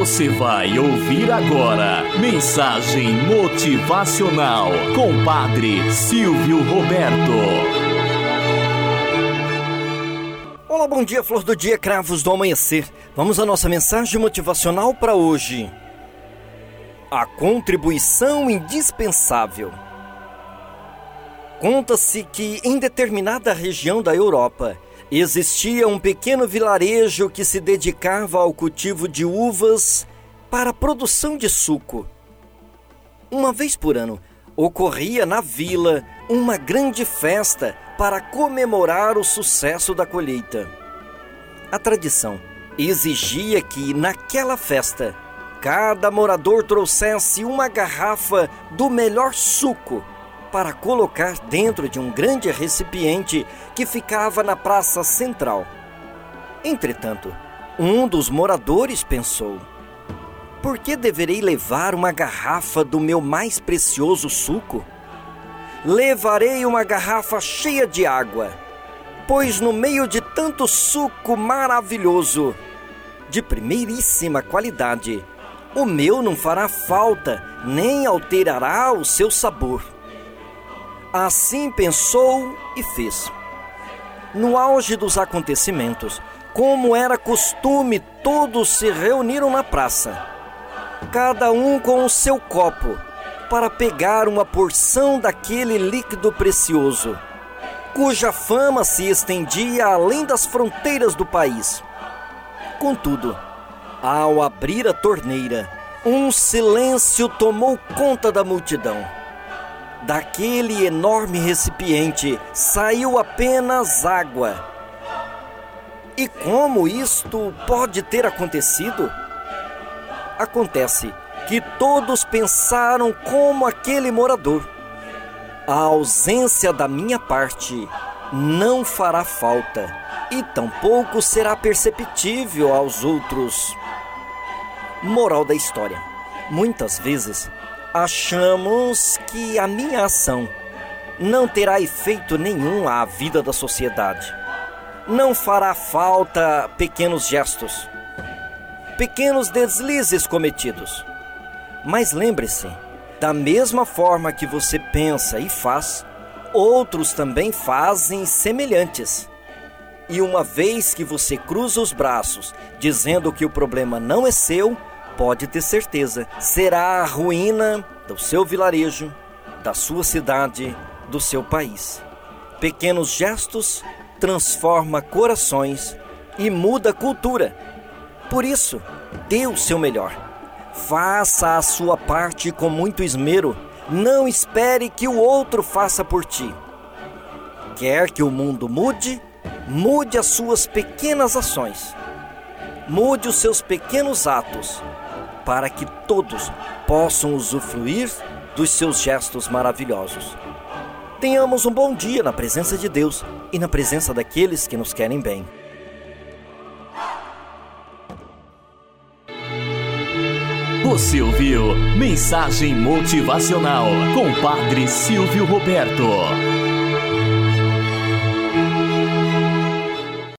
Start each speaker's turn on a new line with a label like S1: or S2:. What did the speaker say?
S1: Você vai ouvir agora Mensagem Motivacional com Padre Silvio Roberto.
S2: Olá, bom dia, flor do dia, cravos do amanhecer. Vamos à nossa mensagem motivacional para hoje. A contribuição indispensável. Conta-se que em determinada região da Europa existia um pequeno vilarejo que se dedicava ao cultivo de uvas para produção de suco. Uma vez por ano, ocorria na vila uma grande festa para comemorar o sucesso da colheita. A tradição exigia que, naquela festa, cada morador trouxesse uma garrafa do melhor suco para colocar dentro de um grande recipiente que ficava na praça central. Entretanto, um dos moradores pensou: por que deverei levar uma garrafa do meu mais precioso suco? Levarei uma garrafa cheia de água, pois no meio de tanto suco maravilhoso, de primeiríssima qualidade, o meu não fará falta nem alterará o seu sabor. Assim pensou e fez. No auge dos acontecimentos, como era costume, todos se reuniram na praça, cada um com o seu copo, para pegar uma porção daquele líquido precioso, cuja fama se estendia além das fronteiras do país. Contudo, ao abrir a torneira, um silêncio tomou conta da multidão Daquele enorme recipiente saiu apenas água. E como isto pode ter acontecido? Acontece que todos pensaram como aquele morador. A ausência da minha parte não fará falta e tampouco será perceptível aos outros. Moral da história: muitas vezes achamos que a minha ação não terá efeito nenhum à vida da sociedade. Não fará falta pequenos gestos, pequenos deslizes cometidos. Mas lembre-se, da mesma forma que você pensa e faz, outros também fazem semelhantes. E uma vez que você cruza os braços dizendo que o problema não é seu, pode ter certeza, será a ruína do seu vilarejo, da sua cidade, do seu país. Pequenos gestos transforma corações e muda cultura. Por isso, dê o seu melhor. Faça a sua parte com muito esmero. Não espere que o outro faça por ti. Quer que o mundo mude? Mude as suas pequenas ações. Mude os seus pequenos atos para que todos possam usufruir dos seus gestos maravilhosos. Tenhamos um bom dia na presença de Deus e na presença daqueles que nos querem bem.
S1: Você ouviu Mensagem Motivacional com Padre Silvio Roberto.